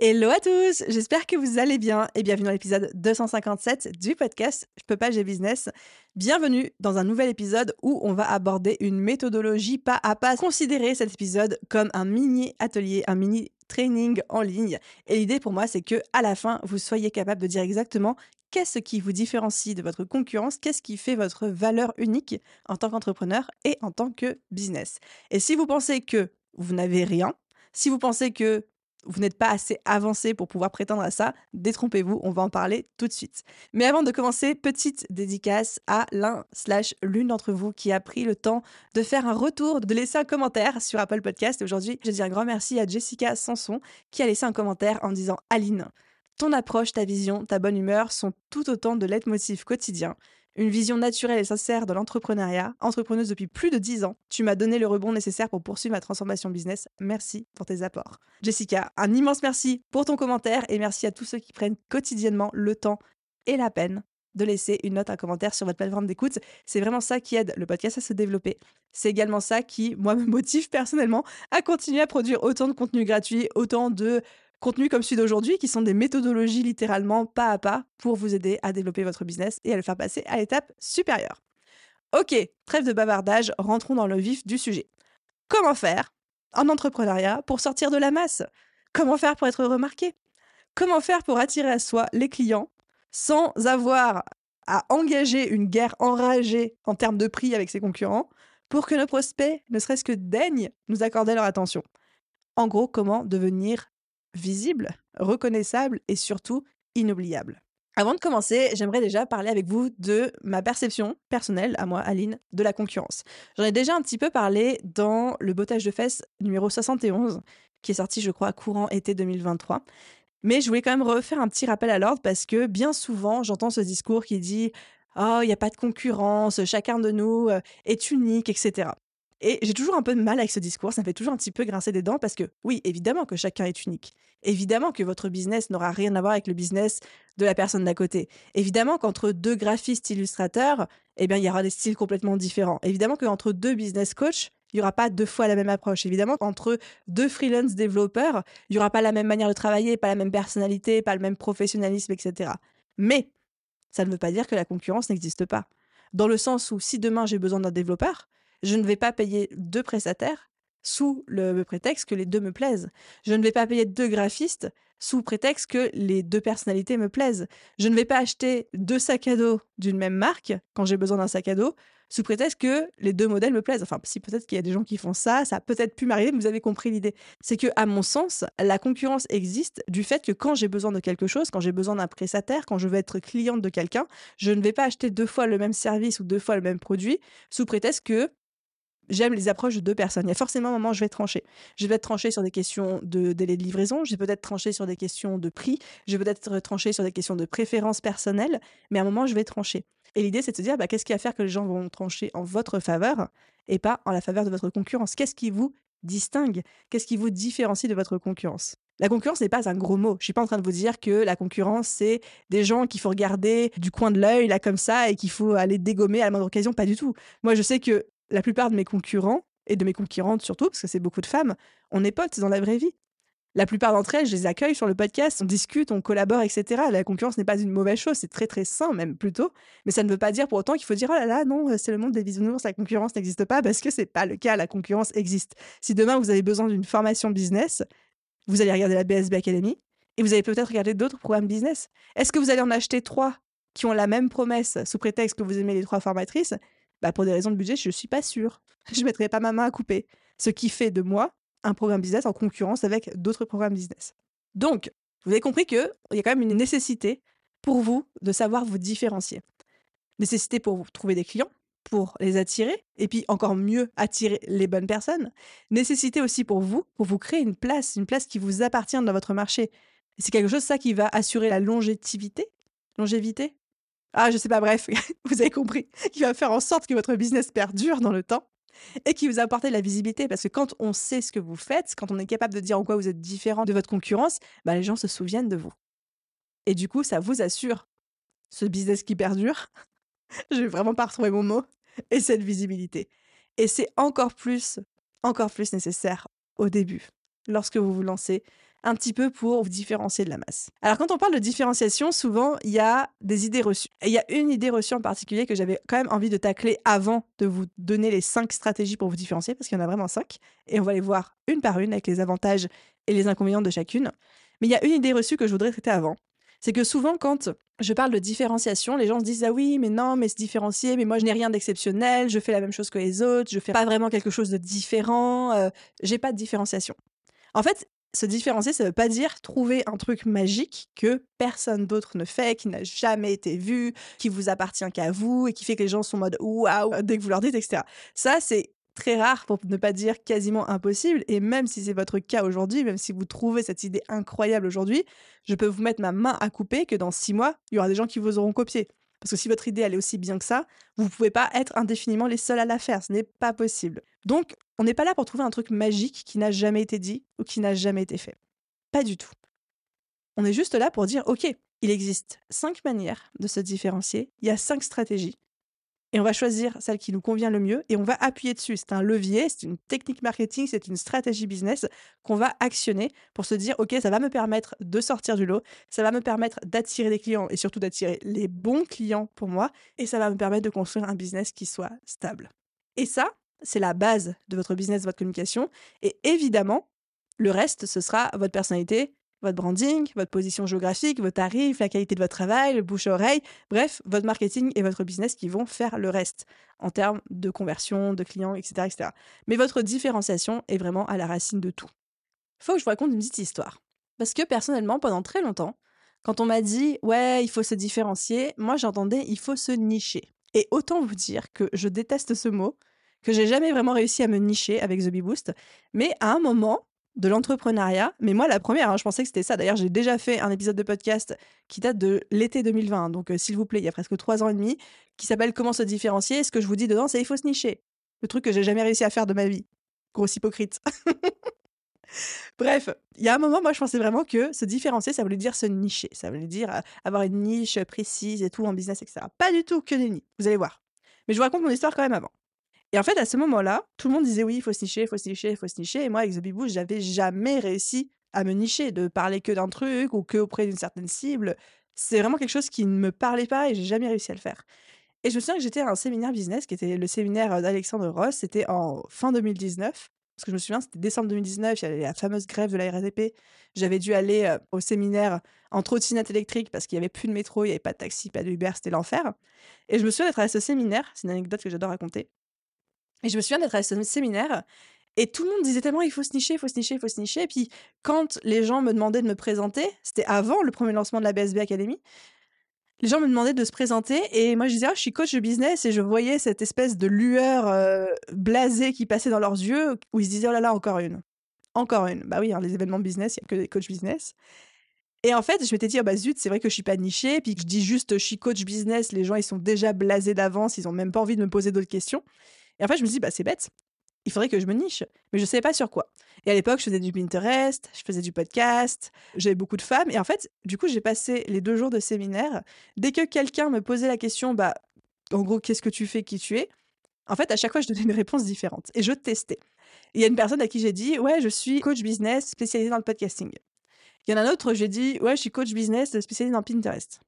Hello à tous, j'espère que vous allez bien et bienvenue dans l'épisode 257 du podcast Je peux pas, j'ai business. Bienvenue dans un nouvel épisode où on va aborder une méthodologie pas à pas. Considérez cet épisode comme un mini atelier, un mini training en ligne. Et l'idée pour moi, c'est que à la fin, vous soyez capable de dire exactement qu'est-ce qui vous différencie de votre concurrence, qu'est-ce qui fait votre valeur unique en tant qu'entrepreneur et en tant que business. Et si vous pensez que vous n'avez rien, si vous pensez que vous n'êtes pas assez avancé pour pouvoir prétendre à ça, détrompez-vous, on va en parler tout de suite. Mais avant de commencer, petite dédicace à l'un slash l'une d'entre vous qui a pris le temps de faire un retour, de laisser un commentaire sur Apple Podcast. Aujourd'hui, je dis un grand merci à Jessica Sanson qui a laissé un commentaire en disant Aline, ton approche, ta vision, ta bonne humeur sont tout autant de leitmotiv quotidien une vision naturelle et sincère de l'entrepreneuriat, entrepreneuse depuis plus de 10 ans. Tu m'as donné le rebond nécessaire pour poursuivre ma transformation business. Merci pour tes apports. Jessica, un immense merci pour ton commentaire et merci à tous ceux qui prennent quotidiennement le temps et la peine de laisser une note, un commentaire sur votre plateforme d'écoute. C'est vraiment ça qui aide le podcast à se développer. C'est également ça qui, moi, me motive personnellement à continuer à produire autant de contenu gratuit, autant de contenus comme celui d'aujourd'hui, qui sont des méthodologies littéralement pas à pas pour vous aider à développer votre business et à le faire passer à l'étape supérieure. Ok, trêve de bavardage, rentrons dans le vif du sujet. Comment faire en entrepreneuriat pour sortir de la masse? Comment faire pour être remarqué? Comment faire pour attirer à soi les clients sans avoir à engager une guerre enragée en termes de prix avec ses concurrents pour que nos prospects, ne serait-ce que daignent nous accorder leur attention? En gros, comment devenir visible, reconnaissable et surtout inoubliable. Avant de commencer, j'aimerais déjà parler avec vous de ma perception personnelle, à moi, Aline, de la concurrence. J'en ai déjà un petit peu parlé dans le bottage de fesses numéro 71, qui est sorti, je crois, courant été 2023. Mais je voulais quand même refaire un petit rappel à l'ordre parce que bien souvent, j'entends ce discours qui dit Oh, il n'y a pas de concurrence, chacun de nous euh, est unique, etc. Et j'ai toujours un peu de mal avec ce discours, ça me fait toujours un petit peu grincer des dents parce que oui, évidemment que chacun est unique. Évidemment que votre business n'aura rien à voir avec le business de la personne d'à côté. Évidemment qu'entre deux graphistes illustrateurs, eh bien, il y aura des styles complètement différents. Évidemment qu'entre deux business coachs, il n'y aura pas deux fois la même approche. Évidemment qu'entre deux freelance développeurs, il n'y aura pas la même manière de travailler, pas la même personnalité, pas le même professionnalisme, etc. Mais ça ne veut pas dire que la concurrence n'existe pas. Dans le sens où si demain j'ai besoin d'un développeur, je ne vais pas payer deux prestataires sous le prétexte que les deux me plaisent. Je ne vais pas payer deux graphistes sous prétexte que les deux personnalités me plaisent. Je ne vais pas acheter deux sacs à dos d'une même marque quand j'ai besoin d'un sac à dos sous prétexte que les deux modèles me plaisent. Enfin, si peut-être qu'il y a des gens qui font ça, ça a peut-être pu m'arriver, mais vous avez compris l'idée. C'est que, à mon sens, la concurrence existe du fait que quand j'ai besoin de quelque chose, quand j'ai besoin d'un prestataire, quand je veux être cliente de quelqu'un, je ne vais pas acheter deux fois le même service ou deux fois le même produit sous prétexte que j'aime les approches de deux personnes. Il y a forcément un moment où je vais trancher. Je vais être trancher sur des questions de délai de livraison, je vais peut-être trancher sur des questions de prix, je vais peut-être trancher sur des questions de préférence personnelle, mais à un moment, je vais trancher. Et l'idée, c'est de se dire, bah, qu'est-ce qui va faire que les gens vont trancher en votre faveur et pas en la faveur de votre concurrence? Qu'est-ce qui vous distingue? Qu'est-ce qui vous différencie de votre concurrence? La concurrence n'est pas un gros mot. Je suis pas en train de vous dire que la concurrence, c'est des gens qu'il faut regarder du coin de l'œil, là, comme ça, et qu'il faut aller dégommer à la moindre occasion. Pas du tout. Moi, je sais que la plupart de mes concurrents, et de mes concurrentes surtout, parce que c'est beaucoup de femmes, on est potes dans la vraie vie. La plupart d'entre elles, je les accueille sur le podcast, on discute, on collabore, etc. La concurrence n'est pas une mauvaise chose, c'est très très sain même plutôt. Mais ça ne veut pas dire pour autant qu'il faut dire oh là là non, c'est le monde des bisounours, la concurrence n'existe pas parce que c'est pas le cas. La concurrence existe. Si demain vous avez besoin d'une formation business, vous allez regarder la BSB Academy et vous allez peut-être regarder d'autres programmes business. Est-ce que vous allez en acheter trois qui ont la même promesse sous prétexte que vous aimez les trois formatrices? Bah, pour des raisons de budget, je ne suis pas sûre. Je ne mettrai pas ma main à couper. Ce qui fait de moi un programme business en concurrence avec d'autres programmes business. Donc, vous avez compris qu'il y a quand même une nécessité pour vous de savoir vous différencier. Nécessité pour trouver des clients, pour les attirer, et puis encore mieux attirer les bonnes personnes, nécessité aussi pour vous, pour vous créer une place, une place qui vous appartient dans votre marché. C'est quelque chose, ça, qui va assurer la longévité. Longévité Ah, je sais pas, bref, vous avez compris. Qui va faire en sorte que votre business perdure dans le temps et qui vous apporte la visibilité. Parce que quand on sait ce que vous faites, quand on est capable de dire en quoi vous êtes différent de votre concurrence, bah, les gens se souviennent de vous. Et du coup, ça vous assure ce business qui perdure. je vais vraiment pas retrouver mon mot. Et cette visibilité. Et c'est encore plus, encore plus nécessaire au début, lorsque vous vous lancez, un petit peu pour vous différencier de la masse. Alors quand on parle de différenciation, souvent il y a des idées reçues. Et il y a une idée reçue en particulier que j'avais quand même envie de tacler avant de vous donner les cinq stratégies pour vous différencier, parce qu'il y en a vraiment cinq. Et on va les voir une par une avec les avantages et les inconvénients de chacune. Mais il y a une idée reçue que je voudrais traiter avant. C'est que souvent quand je parle de différenciation, les gens se disent ah oui mais non mais se différencier mais moi je n'ai rien d'exceptionnel, je fais la même chose que les autres, je fais pas vraiment quelque chose de différent, euh, j'ai pas de différenciation. En fait, se différencier, ça veut pas dire trouver un truc magique que personne d'autre ne fait, qui n'a jamais été vu, qui vous appartient qu'à vous et qui fait que les gens sont en mode waouh dès que vous leur dites, etc. Ça, c'est très rare pour ne pas dire quasiment impossible. Et même si c'est votre cas aujourd'hui, même si vous trouvez cette idée incroyable aujourd'hui, je peux vous mettre ma main à couper que dans six mois, il y aura des gens qui vous auront copié. Parce que si votre idée elle est aussi bien que ça, vous ne pouvez pas être indéfiniment les seuls à la faire. Ce n'est pas possible. Donc, on n'est pas là pour trouver un truc magique qui n'a jamais été dit ou qui n'a jamais été fait. Pas du tout. On est juste là pour dire, OK, il existe cinq manières de se différencier, il y a cinq stratégies, et on va choisir celle qui nous convient le mieux et on va appuyer dessus. C'est un levier, c'est une technique marketing, c'est une stratégie business qu'on va actionner pour se dire, OK, ça va me permettre de sortir du lot, ça va me permettre d'attirer des clients et surtout d'attirer les bons clients pour moi et ça va me permettre de construire un business qui soit stable. Et ça, c'est la base de votre business, de votre communication. Et évidemment, le reste, ce sera votre personnalité, votre branding, votre position géographique, vos tarifs, la qualité de votre travail, le bouche-oreille, bref, votre marketing et votre business qui vont faire le reste en termes de conversion, de clients, etc., etc. Mais votre différenciation est vraiment à la racine de tout. Faut que je vous raconte une petite histoire. Parce que personnellement, pendant très longtemps, quand on m'a dit ouais, il faut se différencier, moi j'entendais il faut se nicher. Et autant vous dire que je déteste ce mot, que j'ai jamais vraiment réussi à me nicher avec The Bee Boost, mais à un moment, de l'entrepreneuriat. Mais moi, la première, hein, je pensais que c'était ça. D'ailleurs, j'ai déjà fait un épisode de podcast qui date de l'été 2020, donc euh, s'il vous plaît, il y a presque trois ans et demi, qui s'appelle Comment se différencier. Ce que je vous dis dedans, c'est il faut se nicher. Le truc que j'ai jamais réussi à faire de ma vie. Grosse hypocrite. Bref, il y a un moment, moi, je pensais vraiment que se différencier, ça voulait dire se nicher. Ça voulait dire euh, avoir une niche précise et tout en business, etc. Pas du tout que nenni. Vous allez voir. Mais je vous raconte mon histoire quand même avant. Et en fait, à ce moment-là, tout le monde disait oui, il faut se nicher, il faut se nicher, il faut se nicher. Et moi, avec The Big j'avais jamais réussi à me nicher, de parler que d'un truc ou que auprès d'une certaine cible. C'est vraiment quelque chose qui ne me parlait pas et j'ai jamais réussi à le faire. Et je me souviens que j'étais à un séminaire business qui était le séminaire d'Alexandre Ross. C'était en fin 2019. Parce que je me souviens, c'était décembre 2019, il y avait la fameuse grève de la RATP. J'avais dû aller euh, au séminaire en trottinette électrique parce qu'il n'y avait plus de métro, il n'y avait pas de taxi, pas de Uber, c'était l'enfer. Et je me souviens d'être à ce séminaire, c'est une anecdote que j'adore raconter. Et je me souviens d'être à ce séminaire et tout le monde disait tellement il faut se nicher, il faut se nicher, il faut se nicher. Et puis quand les gens me demandaient de me présenter, c'était avant le premier lancement de la BSB Academy, les gens me demandaient de se présenter et moi je disais oh, je suis coach de business et je voyais cette espèce de lueur blasée qui passait dans leurs yeux où ils se disaient oh là là encore une, encore une. Bah oui, hein, les événements business, il y a que des coachs business. Et en fait, je m'étais dit, oh bah zut, c'est vrai que je suis pas nichée, puis que je dis juste je suis coach business, les gens ils sont déjà blasés d'avance, ils ont même pas envie de me poser d'autres questions. Et en fait, je me dis, bah, c'est bête. Il faudrait que je me niche. Mais je ne savais pas sur quoi. Et à l'époque, je faisais du Pinterest, je faisais du podcast, j'avais beaucoup de femmes. Et en fait, du coup, j'ai passé les deux jours de séminaire. Dès que quelqu'un me posait la question, bah, en gros, qu'est-ce que tu fais, qui tu es En fait, à chaque fois, je donnais une réponse différente. Et je testais. Il y a une personne à qui j'ai dit, ouais, je suis coach business spécialisé dans le podcasting. Il y en a un autre, j'ai dit, ouais, je suis coach business spécialisé dans Pinterest.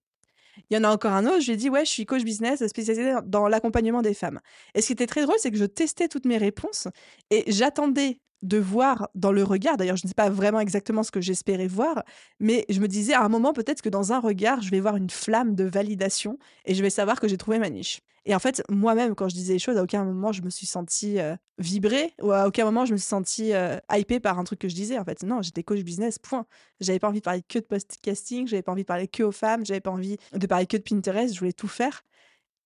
Il y en a encore un autre, je lui ai dit, ouais, je suis coach business spécialisé dans l'accompagnement des femmes. Et ce qui était très drôle, c'est que je testais toutes mes réponses et j'attendais de voir dans le regard, d'ailleurs je ne sais pas vraiment exactement ce que j'espérais voir, mais je me disais à un moment peut-être que dans un regard, je vais voir une flamme de validation et je vais savoir que j'ai trouvé ma niche. Et en fait, moi-même, quand je disais les choses, à aucun moment je me suis sentie euh, vibrer ou à aucun moment je me suis sentie euh, hypée par un truc que je disais. En fait, non, j'étais coach business, point. J'avais pas envie de parler que de podcasting, j'avais pas envie de parler que aux femmes, j'avais pas envie de parler que de Pinterest, je voulais tout faire.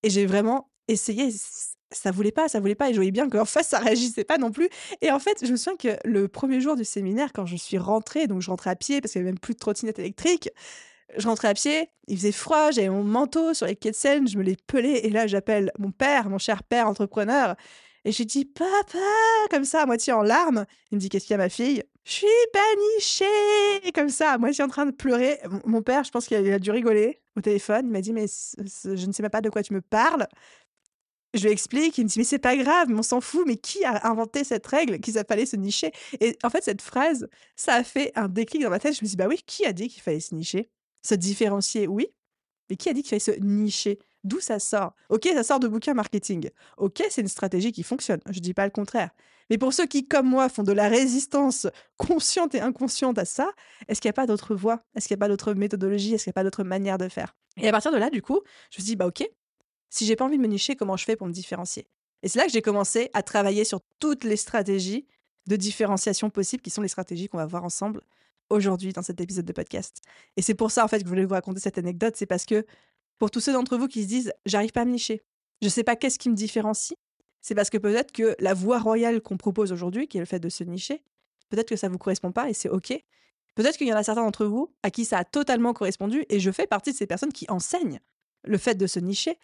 Et j'ai vraiment essayé, ça voulait pas, ça voulait pas. Et je voyais bien qu'en face, ça réagissait pas non plus. Et en fait, je me souviens que le premier jour du séminaire, quand je suis rentrée, donc je rentrais à pied parce qu'il y avait même plus de trottinette électrique, je rentrais à pied, il faisait froid, j'avais mon manteau sur les quais de Seine, je me l'ai pelé. Et là, j'appelle mon père, mon cher père entrepreneur. Et j'ai dit, papa, comme ça, à moitié en larmes. Il me dit, qu'est-ce qu'il y a, ma fille? Je suis panichée Comme ça, à moitié en train de pleurer. Mon père, je pense qu'il a dû rigoler au téléphone. Il m'a dit, mais je ne sais même pas de quoi tu me parles. Je lui explique, il me dit, mais c'est pas grave, mais on s'en fout, mais qui a inventé cette règle qu'il fallait se nicher? Et en fait, cette phrase, ça a fait un déclic dans ma tête. Je me suis dit, bah oui, qui a dit qu'il fallait se nicher? Se différencier, oui, mais qui a dit qu'il fallait se nicher? D'où ça sort? Ok, ça sort de bouquins marketing. Ok, c'est une stratégie qui fonctionne. Je dis pas le contraire. Mais pour ceux qui, comme moi, font de la résistance consciente et inconsciente à ça, est-ce qu'il n'y a pas d'autre voie? Est-ce qu'il n'y a pas d'autre méthodologie? Est-ce qu'il n'y a pas d'autre manière de faire? Et à partir de là, du coup, je me suis dit, bah ok, si j'ai pas envie de me nicher, comment je fais pour me différencier? Et c'est là que j'ai commencé à travailler sur toutes les stratégies de différenciation possibles, qui sont les stratégies qu'on va voir ensemble aujourd'hui dans cet épisode de podcast. Et c'est pour ça, en fait, que je voulais vous raconter cette anecdote, c'est parce que pour tous ceux d'entre vous qui se disent j'arrive pas à me nicher, je sais pas qu'est-ce qui me différencie, c'est parce que peut-être que la voie royale qu'on propose aujourd'hui, qui est le fait de se nicher, peut-être que ça vous correspond pas et c'est ok. Peut-être qu'il y en a certains d'entre vous à qui ça a totalement correspondu et je fais partie de ces personnes qui enseignent le fait de se nicher,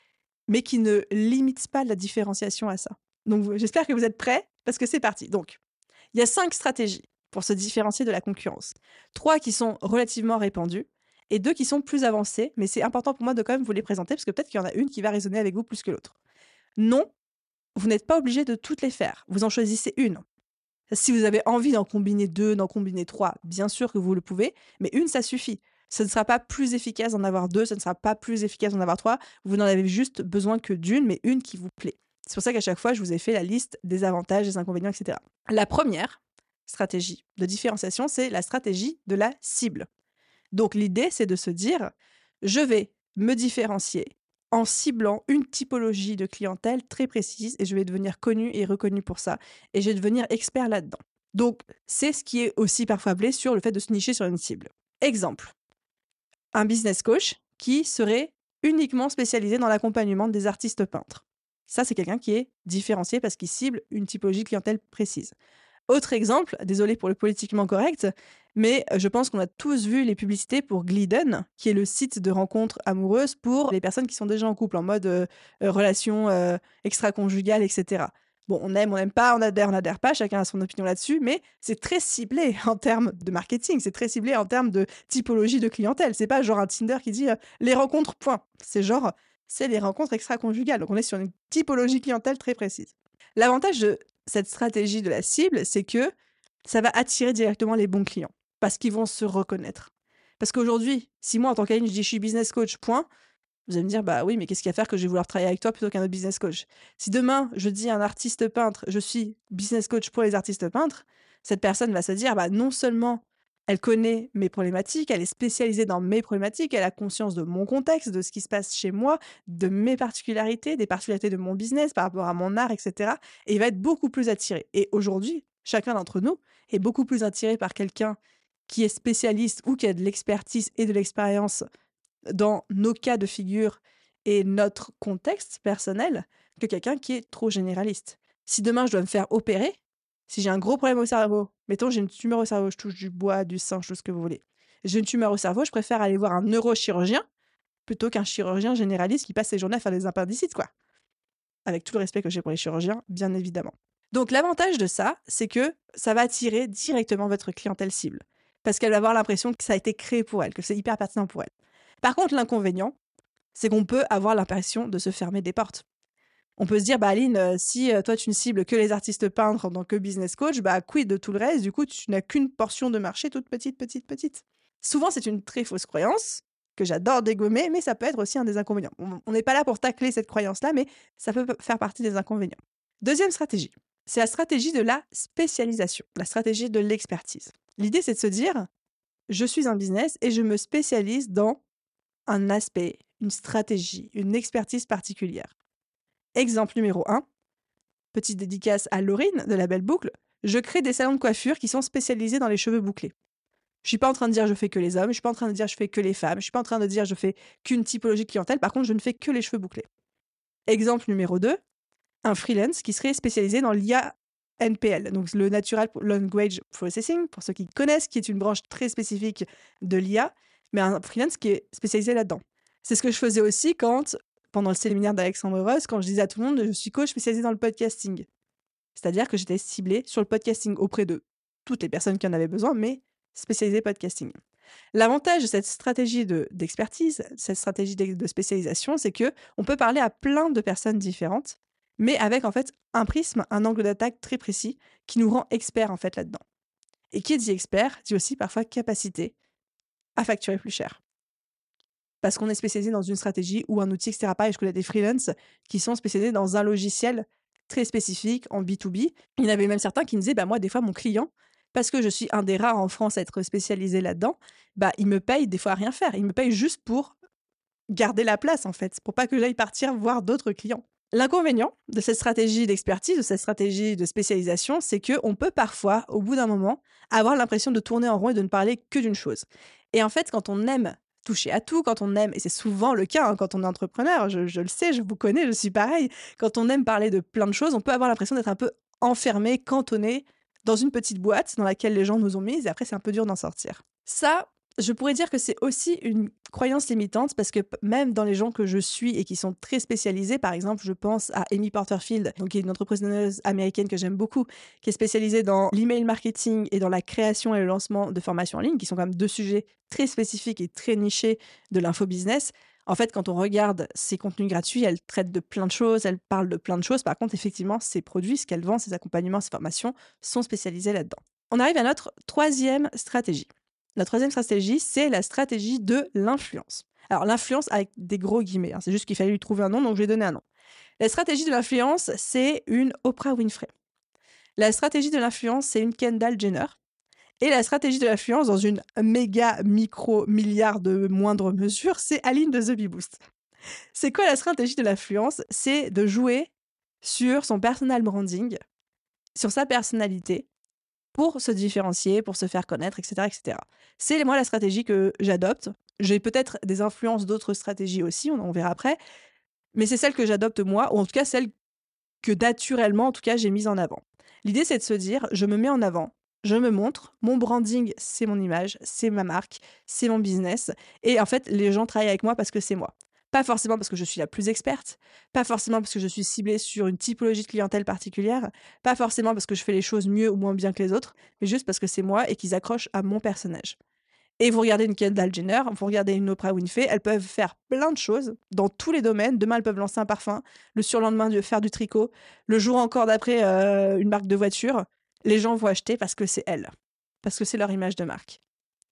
mais qui ne limitent pas la différenciation à ça. Donc j'espère que vous êtes prêts parce que c'est parti. Donc, il y a cinq stratégies pour se différencier de la concurrence. Trois qui sont relativement répandues et deux qui sont plus avancées, mais c'est important pour moi de quand même vous les présenter parce que peut-être qu'il y en a une qui va résonner avec vous plus que l'autre. Non, vous n'êtes pas obligé de toutes les faire. Vous en choisissez une. Si vous avez envie d'en combiner deux, d'en combiner trois, bien sûr que vous le pouvez, mais une, ça suffit. Ce ne sera pas plus efficace d'en avoir deux, ce ne sera pas plus efficace d'en avoir trois. Vous n'en avez juste besoin que d'une, mais une qui vous plaît. C'est pour ça qu'à chaque fois, je vous ai fait la liste des avantages, des inconvénients, etc. La première stratégie de différenciation, c'est la stratégie de la cible. Donc l'idée, c'est de se dire, je vais me différencier en ciblant une typologie de clientèle très précise et je vais devenir connu et reconnu pour ça et je vais devenir expert là-dedans. Donc c'est ce qui est aussi parfois blé sur le fait de se nicher sur une cible. Exemple, un business coach qui serait uniquement spécialisé dans l'accompagnement des artistes peintres. Ça, c'est quelqu'un qui est différencié parce qu'il cible une typologie clientèle précise. Autre exemple, désolé pour le politiquement correct, mais je pense qu'on a tous vu les publicités pour Glidden, qui est le site de rencontres amoureuses pour les personnes qui sont déjà en couple, en mode euh, euh, relation euh, extra-conjugale, etc. On aime, on n'aime pas, on adhère, on n'adhère pas, chacun a son opinion là-dessus, mais c'est très ciblé en termes de marketing, c'est très ciblé en termes de typologie de clientèle. C'est pas genre un Tinder qui dit les rencontres, point. C'est genre, c'est les rencontres extra-conjugales. Donc on est sur une typologie clientèle très précise. L'avantage de cette stratégie de la cible, c'est que ça va attirer directement les bons clients parce qu'ils vont se reconnaître. Parce qu'aujourd'hui, si moi, en tant qu'Aline, je dis je suis business coach, point, vous allez me dire, bah oui, mais qu'est-ce qu'il y a à faire que je vais vouloir travailler avec toi plutôt qu'un autre business coach? Si demain, je dis à un artiste peintre, je suis business coach pour les artistes peintres, cette personne va se dire, bah non seulement elle connaît mes problématiques, elle est spécialisée dans mes problématiques, elle a conscience de mon contexte, de ce qui se passe chez moi, de mes particularités, des particularités de mon business par rapport à mon art, etc. Et il va être beaucoup plus attiré. Et aujourd'hui, chacun d'entre nous est beaucoup plus attiré par quelqu'un qui est spécialiste ou qui a de l'expertise et de l'expérience dans nos cas de figure et notre contexte personnel que quelqu'un qui est trop généraliste. Si demain je dois me faire opérer, si j'ai un gros problème au cerveau, mettons j'ai une tumeur au cerveau, je touche du bois, du sang, tout ce que vous voulez. J'ai une tumeur au cerveau, je préfère aller voir un neurochirurgien plutôt qu'un chirurgien généraliste qui passe ses journées à faire des appendicites, quoi. Avec tout le respect que j'ai pour les chirurgiens, bien évidemment. Donc l'avantage de ça, c'est que ça va attirer directement votre clientèle cible. Parce qu'elle va avoir l'impression que ça a été créé pour elle, que c'est hyper pertinent pour elle. Par contre, l'inconvénient, c'est qu'on peut avoir l'impression de se fermer des portes. On peut se dire, bah Aline, euh, si euh, toi tu ne cibles que les artistes peintres en tant que business coach, bah quid de tout le reste, du coup tu n'as qu'une portion de marché toute petite, petite, petite. Souvent c'est une très fausse croyance que j'adore dégommer, mais ça peut être aussi un des inconvénients. On n'est pas là pour tacler cette croyance-là, mais ça peut faire partie des inconvénients. Deuxième stratégie, c'est la stratégie de la spécialisation, la stratégie de l'expertise. L'idée c'est de se dire, je suis un business et je me spécialise dans un aspect, une stratégie, une expertise particulière. Exemple numéro 1, petite dédicace à Laurine de la Belle Boucle, je crée des salons de coiffure qui sont spécialisés dans les cheveux bouclés. Je suis pas en train de dire je fais que les hommes, je suis pas en train de dire je fais que les femmes, je suis pas en train de dire je fais qu'une typologie de clientèle, par contre je ne fais que les cheveux bouclés. Exemple numéro 2, un freelance qui serait spécialisé dans l'IA NPL, donc le Natural Language Processing, pour ceux qui connaissent, qui est une branche très spécifique de l'IA, mais un freelance qui est spécialisé là-dedans. C'est ce que je faisais aussi quand, pendant le séminaire d'Alexandre Ross, quand je disais à tout le monde, je suis coach spécialisé dans le podcasting. C'est-à-dire que j'étais ciblée sur le podcasting auprès de toutes les personnes qui en avaient besoin, mais spécialisée podcasting. L'avantage de cette stratégie d'expertise, cette stratégie de, de spécialisation, c'est que on peut parler à plein de personnes différentes, mais avec en fait un prisme, un angle d'attaque très précis qui nous rend experts en fait là-dedans. Et qui dit expert dit aussi parfois capacité à facturer plus cher. Parce qu'on est spécialisé dans une stratégie ou un outil, etc. Pareil, je connais des freelances qui sont spécialisés dans un logiciel très spécifique en B2B. Il y en avait même certains qui me disaient, bah, moi, des fois, mon client, parce que je suis un des rares en France à être spécialisé là-dedans, bah, il me paye des fois à rien faire. Il me paye juste pour garder la place, en fait, pour pas que j'aille partir voir d'autres clients. L'inconvénient de cette stratégie d'expertise, de cette stratégie de spécialisation, c'est que on peut parfois, au bout d'un moment, avoir l'impression de tourner en rond et de ne parler que d'une chose. Et en fait, quand on aime toucher à tout, quand on aime, et c'est souvent le cas hein, quand on est entrepreneur, je, je, le sais, je vous connais, je suis pareil, quand on aime parler de plein de choses, on peut avoir l'impression d'être un peu enfermé, cantonné dans une petite boîte dans laquelle les gens nous ont mis, et après c'est un peu dur d'en sortir. Ça, je pourrais dire que c'est aussi une croyance limitante parce que même dans les gens que je suis et qui sont très spécialisés, par exemple, je pense à Amy Porterfield, donc qui est une entrepreneuse américaine que j'aime beaucoup, qui est spécialisée dans l'email marketing et dans la création et le lancement de formations en ligne, qui sont quand même deux sujets très spécifiques et très nichés de l'infobusiness. En fait, quand on regarde ses contenus gratuits, elle traite de plein de choses, elle parle de plein de choses. Par contre, effectivement, ses produits, ce qu'elle vend, ses accompagnements, ses formations sont spécialisés là-dedans. On arrive à notre troisième stratégie. La troisième stratégie, c'est la stratégie de l'influence. Alors l'influence avec des gros guillemets, hein, c'est juste qu'il fallait lui trouver un nom, donc je lui ai donné un nom. La stratégie de l'influence, c'est une Oprah Winfrey. La stratégie de l'influence, c'est une Kendall Jenner. Et la stratégie de l'influence, dans une méga micro milliard de moindre mesure, c'est Aline de The Bee Boost. C'est quoi la stratégie de l'influence? C'est de jouer sur son personal branding, sur sa personnalité, pour se différencier, pour se faire connaître, etc. etc. C'est moi la stratégie que j'adopte. J'ai peut-être des influences d'autres stratégies aussi, on, verra après, mais c'est celle que j'adopte moi, ou en tout cas celle que naturellement, en tout cas, j'ai mise en avant. L'idée, c'est de se dire, je me mets en avant, je me montre, mon branding, c'est mon image, c'est ma marque, c'est mon business, et en fait, les gens travaillent avec moi parce que c'est moi. Pas forcément parce que je suis la plus experte, pas forcément parce que je suis ciblée sur une typologie de clientèle particulière, pas forcément parce que je fais les choses mieux ou moins bien que les autres, mais juste parce que c'est moi et qu'ils accrochent à mon personnage. Et vous regardez une Kendall Jenner, vous regardez une Oprah Winfrey, elles peuvent faire plein de choses dans tous les domaines. Demain, elles peuvent lancer un parfum, le surlendemain, faire du tricot, le jour encore d'après, euh, une marque de voiture. Les gens vont acheter parce que c'est elles, parce que c'est leur image de marque.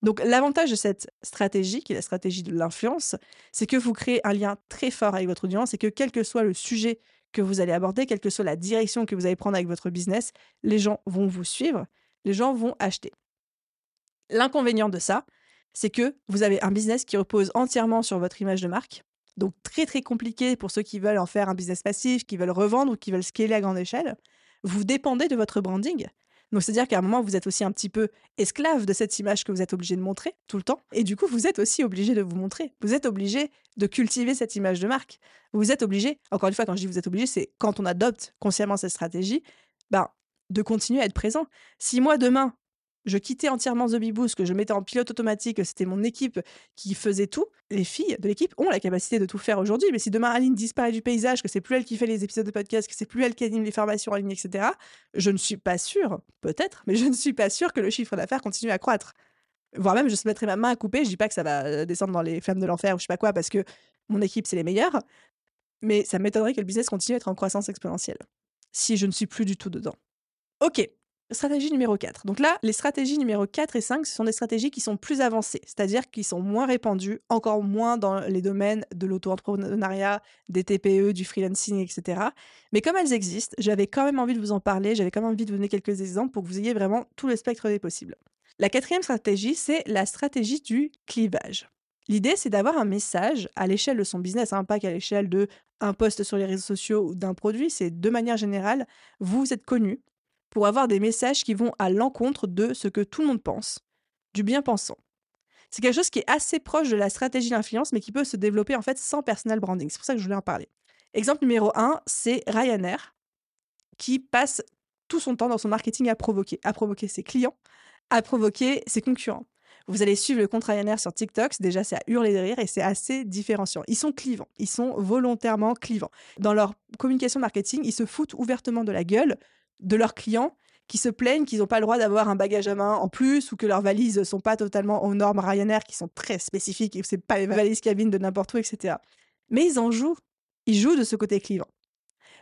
Donc l'avantage de cette stratégie, qui est la stratégie de l'influence, c'est que vous créez un lien très fort avec votre audience et que quel que soit le sujet que vous allez aborder, quelle que soit la direction que vous allez prendre avec votre business, les gens vont vous suivre, les gens vont acheter. L'inconvénient de ça, c'est que vous avez un business qui repose entièrement sur votre image de marque. Donc très très compliqué pour ceux qui veulent en faire un business passif, qui veulent revendre ou qui veulent scaler à grande échelle. Vous dépendez de votre branding. Donc, c'est-à-dire qu'à un moment, vous êtes aussi un petit peu esclave de cette image que vous êtes obligé de montrer tout le temps. Et du coup, vous êtes aussi obligé de vous montrer. Vous êtes obligé de cultiver cette image de marque. Vous êtes obligé, encore une fois, quand je dis vous êtes obligé, c'est quand on adopte consciemment cette stratégie, ben, de continuer à être présent. Si moi, demain, je quittais entièrement The Bee Boost, que je mettais en pilote automatique, que c'était mon équipe qui faisait tout. Les filles de l'équipe ont la capacité de tout faire aujourd'hui, mais si demain Aline disparaît du paysage, que c'est plus elle qui fait les épisodes de podcast, que c'est plus elle qui anime les formations en ligne, etc., je ne suis pas sûre, peut-être, mais je ne suis pas sûre que le chiffre d'affaires continue à croître. Voire même, je se mettrai ma main à couper, je dis pas que ça va euh, descendre dans les flammes de l'enfer ou je sais pas quoi, parce que mon équipe, c'est les meilleurs, mais ça m'étonnerait que le business continue à être en croissance exponentielle, si je ne suis plus du tout dedans. Ok, Stratégie numéro 4. Donc là, les stratégies numéro 4 et 5, ce sont des stratégies qui sont plus avancées, c'est-à-dire qui sont moins répandues, encore moins dans les domaines de l'auto-entrepreneuriat, des TPE, du freelancing, etc. Mais comme elles existent, j'avais quand même envie de vous en parler, j'avais quand même envie de vous donner quelques exemples pour que vous ayez vraiment tout le spectre des possibles. La quatrième stratégie, c'est la stratégie du clivage. L'idée, c'est d'avoir un message à l'échelle de son business, hein, pas qu'à l'échelle de un post sur les réseaux sociaux ou d'un produit, c'est de manière générale, vous êtes connu, pour avoir des messages qui vont à l'encontre de ce que tout le monde pense, du bien-pensant. C'est quelque chose qui est assez proche de la stratégie d'influence, mais qui peut se développer en fait sans personal branding. C'est pour ça que je voulais en parler. Exemple numéro 1, c'est Ryanair qui passe tout son temps dans son marketing à provoquer, à provoquer ses clients, à provoquer ses concurrents. Vous allez suivre le compte Ryanair sur TikTok, déjà c'est à hurler de rire et c'est assez différenciant. Ils sont clivants, ils sont volontairement clivants. Dans leur communication marketing, ils se foutent ouvertement de la gueule de leurs clients qui se plaignent qu'ils n'ont pas le droit d'avoir un bagage à main en plus ou que leurs valises sont pas totalement aux normes Ryanair qui sont très spécifiques et c'est pas les valises cabines de n'importe où, etc. Mais ils en jouent. Ils jouent de ce côté clivant.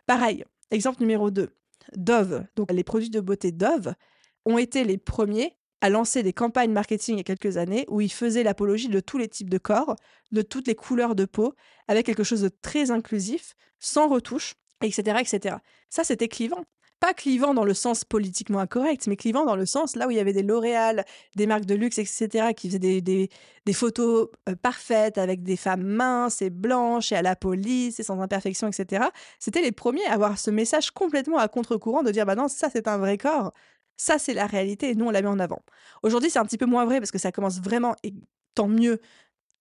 Pareil, exemple numéro 2. Dove, donc les produits de beauté Dove, ont été les premiers à lancer des campagnes marketing il y a quelques années où ils faisaient l'apologie de tous les types de corps, de toutes les couleurs de peau, avec quelque chose de très inclusif, sans retouche, etc. etc. Ça, c'était clivant. Pas clivant dans le sens politiquement incorrect, mais clivant dans le sens là où il y avait des L'Oréal, des marques de luxe, etc., qui faisaient des, photos euh, parfaites avec des femmes minces et blanches et à la police et sans imperfection, etc. C'était les premiers à avoir ce message complètement à contre-courant de dire bah non, ça c'est un vrai corps, ça, c'est la réalité et nous, on la met en avant. Aujourd'hui, c'est un petit peu moins vrai parce que ça commence vraiment, et tant mieux,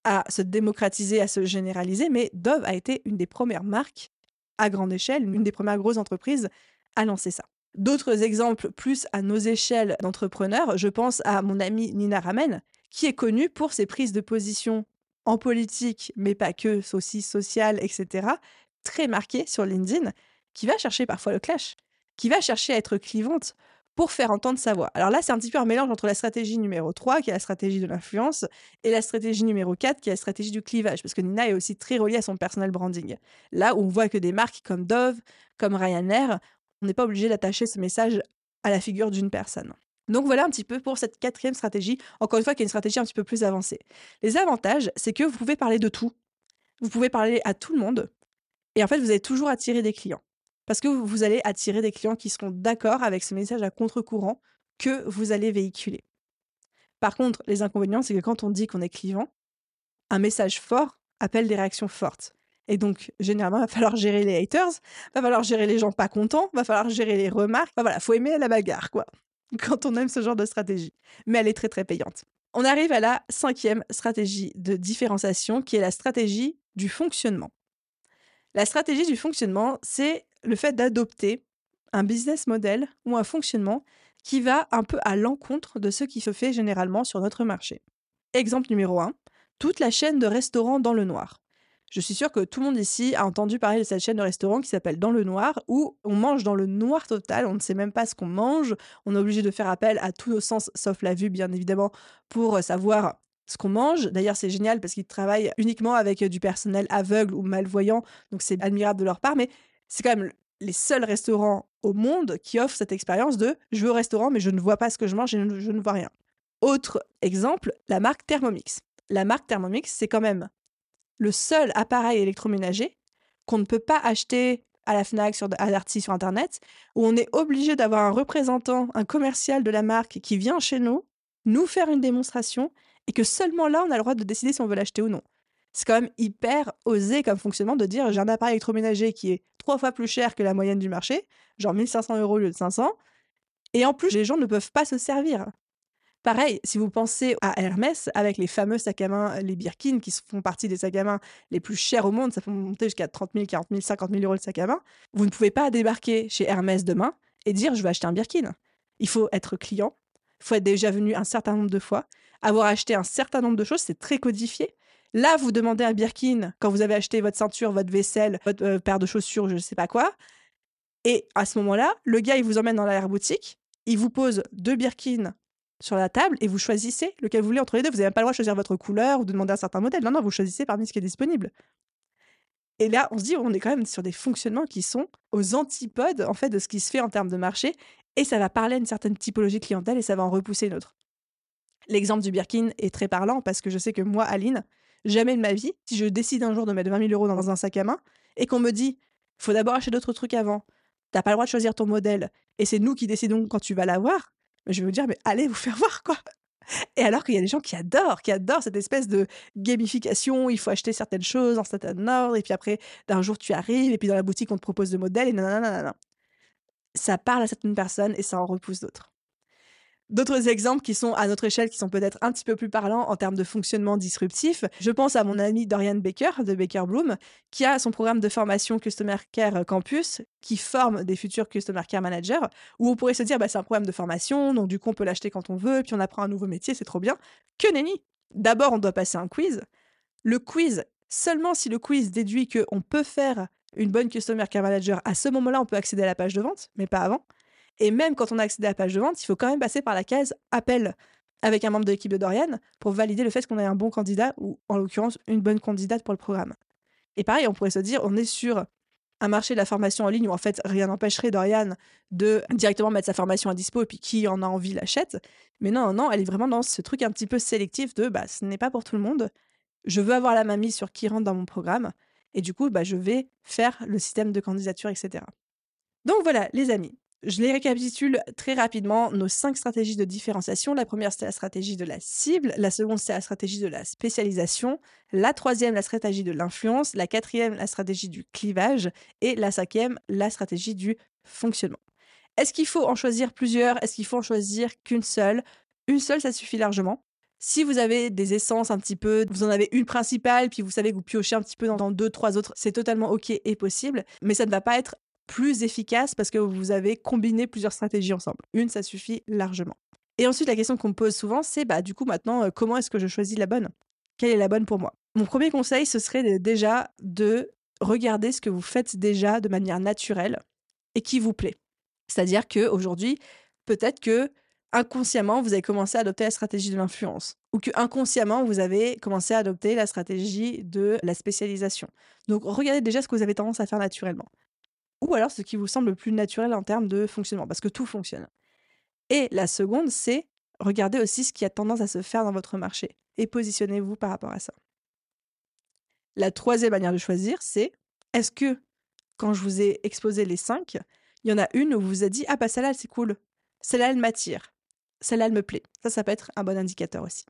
à se démocratiser, à se généraliser, mais Dove a été une des premières marques à grande échelle, une des premières grosses entreprises à lancer ça. D'autres exemples plus à nos échelles d'entrepreneurs, je pense à mon amie Nina Ramen, qui est connue pour ses prises de position en politique, mais pas que, aussi sociale, etc., très marquées sur LinkedIn, qui va chercher parfois le clash, qui va chercher à être clivante pour faire entendre sa voix. Alors là, c'est un petit peu un mélange entre la stratégie numéro 3, qui est la stratégie de l'influence, et la stratégie numéro 4, qui est la stratégie du clivage, parce que Nina est aussi très reliée à son personal branding. Là où on voit que des marques comme Dove, comme Ryanair, on n'est pas obligé d'attacher ce message à la figure d'une personne. Donc voilà un petit peu pour cette quatrième stratégie, encore une fois qui est une stratégie un petit peu plus avancée. Les avantages, c'est que vous pouvez parler de tout, vous pouvez parler à tout le monde, et en fait vous allez toujours attirer des clients parce que vous allez attirer des clients qui seront d'accord avec ce message à contre-courant que vous allez véhiculer. Par contre, les inconvénients, c'est que quand on dit qu'on est clivant, un message fort appelle des réactions fortes. Et donc, généralement, il va falloir gérer les haters, il va falloir gérer les gens pas contents, va falloir gérer les remarques. Enfin, voilà, faut aimer la bagarre, quoi, quand on aime ce genre de stratégie. Mais elle est très, très payante. On arrive à la cinquième stratégie de différenciation, qui est la stratégie du fonctionnement. La stratégie du fonctionnement, c'est le fait d'adopter un business model ou un fonctionnement qui va un peu à l'encontre de ce qui se fait généralement sur notre marché. Exemple numéro 1, toute la chaîne de restaurants dans le noir. Je suis sûre que tout le monde ici a entendu parler de cette chaîne de restaurants qui s'appelle Dans le Noir, où on mange dans le noir total, on ne sait même pas ce qu'on mange, on est obligé de faire appel à tous nos sens, sauf la vue bien évidemment, pour savoir ce qu'on mange. D'ailleurs, c'est génial parce qu'ils travaillent uniquement avec du personnel aveugle ou malvoyant, donc c'est admirable de leur part, mais c'est quand même les seuls restaurants au monde qui offrent cette expérience de je vais au restaurant mais je ne vois pas ce que je mange et je ne vois rien. Autre exemple, la marque Thermomix. La marque Thermomix, c'est quand même le seul appareil électroménager qu'on ne peut pas acheter à la FNAC, sur, à Darty, sur Internet, où on est obligé d'avoir un représentant, un commercial de la marque qui vient chez nous, nous faire une démonstration et que seulement là, on a le droit de décider si on veut l'acheter ou non. C'est quand même hyper osé comme fonctionnement de dire j'ai un appareil électroménager qui est trois fois plus cher que la moyenne du marché, genre 1500 euros au lieu de 500, et en plus, les gens ne peuvent pas se servir. Pareil, si vous pensez à Hermès, avec les fameux sacs à main, les Birkin, qui font partie des sacs à main les plus chers au monde, ça peut monter jusqu'à 30 000, 40 000, 50 000 euros le sac à main, vous ne pouvez pas débarquer chez Hermès demain et dire je vais acheter un Birkin. Il faut être client, il faut être déjà venu un certain nombre de fois, avoir acheté un certain nombre de choses, c'est très codifié. Là, vous demandez un Birkin quand vous avez acheté votre ceinture, votre vaisselle, votre euh, paire de chaussures, je ne sais pas quoi. Et à ce moment-là, le gars, il vous emmène dans l'arrière-boutique, il vous pose deux Birkin sur la table et vous choisissez lequel vous voulez entre les deux. Vous n'avez pas le droit de choisir votre couleur ou de demander un certain modèle. Non, non, vous choisissez parmi ce qui est disponible. Et là, on se dit, on est quand même sur des fonctionnements qui sont aux antipodes en fait de ce qui se fait en termes de marché, et ça va parler à une certaine typologie clientèle et ça va en repousser une autre. L'exemple du Birkin est très parlant parce que je sais que moi, Aline, jamais de ma vie, si je décide un jour de mettre 20 000 euros dans un sac à main et qu'on me dit, faut d'abord acheter d'autres trucs avant, t'as pas le droit de choisir ton modèle et c'est nous qui décidons quand tu vas l'avoir, je vais vous dire, mais allez vous faire voir quoi. Et alors qu'il y a des gens qui adorent, qui adorent cette espèce de gamification, il faut acheter certaines choses en certain ordre, et puis après, d'un jour tu arrives, et puis dans la boutique on te propose de modèles, et non. Ça parle à certaines personnes et ça en repousse d'autres. D'autres exemples qui sont à notre échelle, qui sont peut-être un petit peu plus parlants en termes de fonctionnement disruptif. Je pense à mon ami Dorian Baker de Baker Bloom, qui a son programme de formation Customer Care Campus, qui forme des futurs Customer Care Managers, où on pourrait se dire, bah, c'est un programme de formation, donc du coup, on peut l'acheter quand on veut, puis on apprend un nouveau métier, c'est trop bien. Que nenni D'abord, on doit passer un quiz. Le quiz, seulement si le quiz déduit qu'on peut faire une bonne Customer Care Manager, à ce moment-là, on peut accéder à la page de vente, mais pas avant. Et même quand on a accédé à la page de vente, il faut quand même passer par la case appel avec un membre de l'équipe de Dorian pour valider le fait qu'on ait un bon candidat ou en l'occurrence une bonne candidate pour le programme. Et pareil, on pourrait se dire, on est sur un marché de la formation en ligne où en fait rien n'empêcherait Dorian de directement mettre sa formation à dispo et puis qui en a envie l'achète. Mais non, non, elle est vraiment dans ce truc un petit peu sélectif de bah ce n'est pas pour tout le monde. Je veux avoir la mamie sur qui rentre dans mon programme et du coup bah je vais faire le système de candidature, etc. Donc voilà, les amis, je les récapitule très rapidement, nos cinq stratégies de différenciation. La première, c'est la stratégie de la cible. La seconde, c'est la stratégie de la spécialisation. La troisième, la stratégie de l'influence. La quatrième, la stratégie du clivage. Et la cinquième, la stratégie du fonctionnement. Est-ce qu'il faut en choisir plusieurs? Est-ce qu'il faut en choisir qu'une seule? Une seule, ça suffit largement. Si vous avez des essences un petit peu, vous en avez une principale, puis vous savez que vous piochez un petit peu dans deux, trois autres, c'est totalement OK et possible, mais ça ne va pas être plus efficace parce que vous avez combiné plusieurs stratégies ensemble. Une, ça suffit largement. Et ensuite, la question qu'on me pose souvent, c'est bah, du coup, maintenant, euh, comment est-ce que je choisis la bonne? Quelle est la bonne pour moi? Mon premier conseil, ce serait déjà de regarder ce que vous faites déjà de manière naturelle et qui vous plaît. C'est-à-dire qu'aujourd'hui, peut-être que inconsciemment, vous avez commencé à adopter la stratégie de l'influence ou que inconsciemment, vous avez commencé à adopter la stratégie de la spécialisation. Donc, regardez déjà ce que vous avez tendance à faire naturellement ou alors ce qui vous semble le plus naturel en termes de fonctionnement, parce que tout fonctionne. Et la seconde, c'est regarder aussi ce qui a tendance à se faire dans votre marché et positionnez-vous par rapport à ça. La troisième manière de choisir, c'est est-ce que quand je vous ai exposé les cinq, il y en a une où vous vous êtes dit ah bah celle-là c'est cool, celle-là elle m'attire, celle-là elle me plaît. Ça, ça peut être un bon indicateur aussi.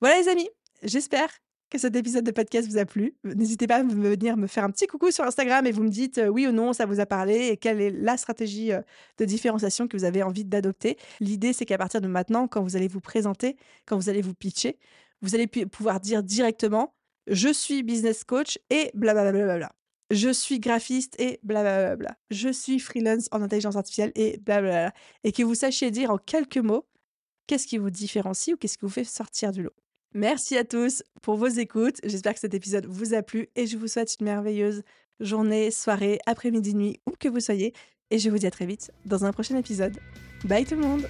Voilà les amis, j'espère que cet épisode de podcast vous a plu. N'hésitez pas à venir me faire un petit coucou sur Instagram et vous me dites euh, oui ou non, ça vous a parlé et quelle est la stratégie euh, de différenciation que vous avez envie d'adopter. L'idée, c'est qu'à partir de maintenant, quand vous allez vous présenter, quand vous allez vous pitcher, vous allez pouvoir dire directement je suis business coach et blablabla. Je suis graphiste et blablabla. Je suis freelance en intelligence artificielle et blablabla. Et que vous sachiez dire en quelques mots qu'est-ce qui vous différencie ou qu'est-ce qui vous fait sortir du lot. Merci à tous pour vos écoutes. J'espère que cet épisode vous a plu et je vous souhaite une merveilleuse journée, soirée, après-midi, nuit, où que vous soyez. Et je vous dis à très vite dans un prochain épisode. Bye tout le monde